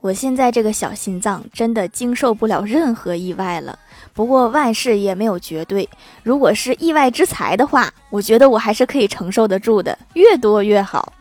我现在这个小心脏真的经受不了任何意外了。不过万事也没有绝对如果是意外之财的话我觉得我还是可以承受得住的越多越好。